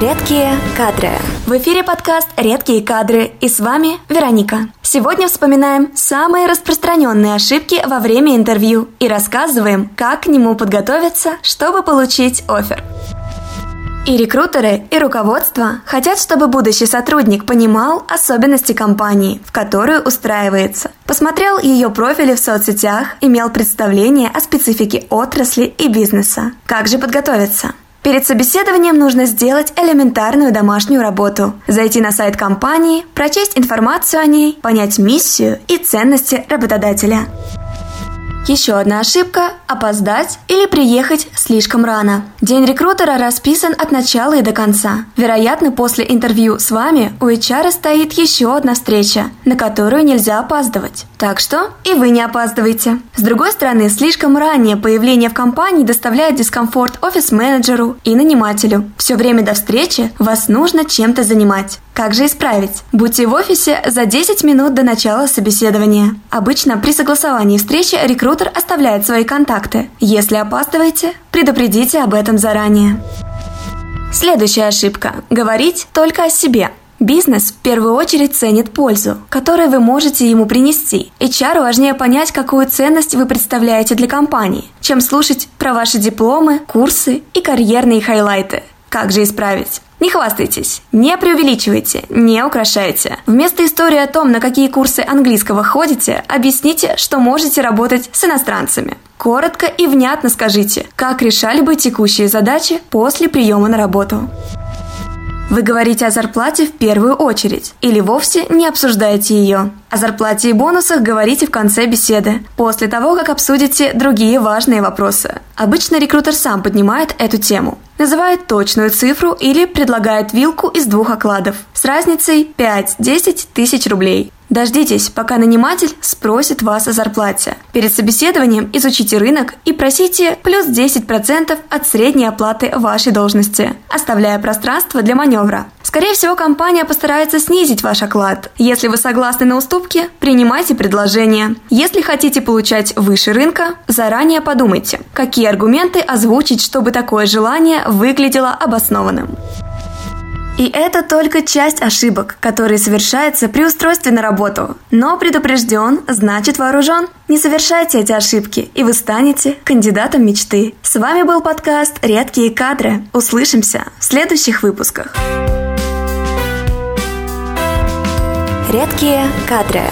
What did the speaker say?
Редкие кадры. В эфире подкаст «Редкие кадры» и с вами Вероника. Сегодня вспоминаем самые распространенные ошибки во время интервью и рассказываем, как к нему подготовиться, чтобы получить офер. И рекрутеры, и руководство хотят, чтобы будущий сотрудник понимал особенности компании, в которую устраивается, посмотрел ее профили в соцсетях, имел представление о специфике отрасли и бизнеса. Как же подготовиться? Перед собеседованием нужно сделать элементарную домашнюю работу. Зайти на сайт компании, прочесть информацию о ней, понять миссию и ценности работодателя. Еще одна ошибка – опоздать или приехать слишком рано. День рекрутера расписан от начала и до конца. Вероятно, после интервью с вами у HR стоит еще одна встреча, на которую нельзя опаздывать. Так что и вы не опаздывайте. С другой стороны, слишком раннее появление в компании доставляет дискомфорт офис-менеджеру и нанимателю. Все время до встречи вас нужно чем-то занимать. Как же исправить? Будьте в офисе за 10 минут до начала собеседования. Обычно при согласовании встречи рекрутер оставляет свои контакты. Если опаздываете, предупредите об этом заранее. Следующая ошибка – говорить только о себе. Бизнес в первую очередь ценит пользу, которую вы можете ему принести. HR важнее понять, какую ценность вы представляете для компании, чем слушать про ваши дипломы, курсы и карьерные хайлайты. Как же исправить? Не хвастайтесь, не преувеличивайте, не украшайте. Вместо истории о том, на какие курсы английского ходите, объясните, что можете работать с иностранцами. Коротко и внятно скажите, как решали бы текущие задачи после приема на работу. Вы говорите о зарплате в первую очередь или вовсе не обсуждаете ее. О зарплате и бонусах говорите в конце беседы, после того, как обсудите другие важные вопросы. Обычно рекрутер сам поднимает эту тему, называет точную цифру или предлагает вилку из двух окладов с разницей 5-10 тысяч рублей. Дождитесь, пока наниматель спросит вас о зарплате. Перед собеседованием изучите рынок и просите плюс 10% от средней оплаты вашей должности, оставляя пространство для маневра. Скорее всего, компания постарается снизить ваш оклад. Если вы согласны на уступки, принимайте предложение. Если хотите получать выше рынка, заранее подумайте, какие аргументы озвучить, чтобы такое желание выглядело обоснованным. И это только часть ошибок, которые совершаются при устройстве на работу. Но предупрежден, значит вооружен. Не совершайте эти ошибки, и вы станете кандидатом мечты. С вами был подкаст «Редкие кадры». Услышимся в следующих выпусках. Редкие кадры.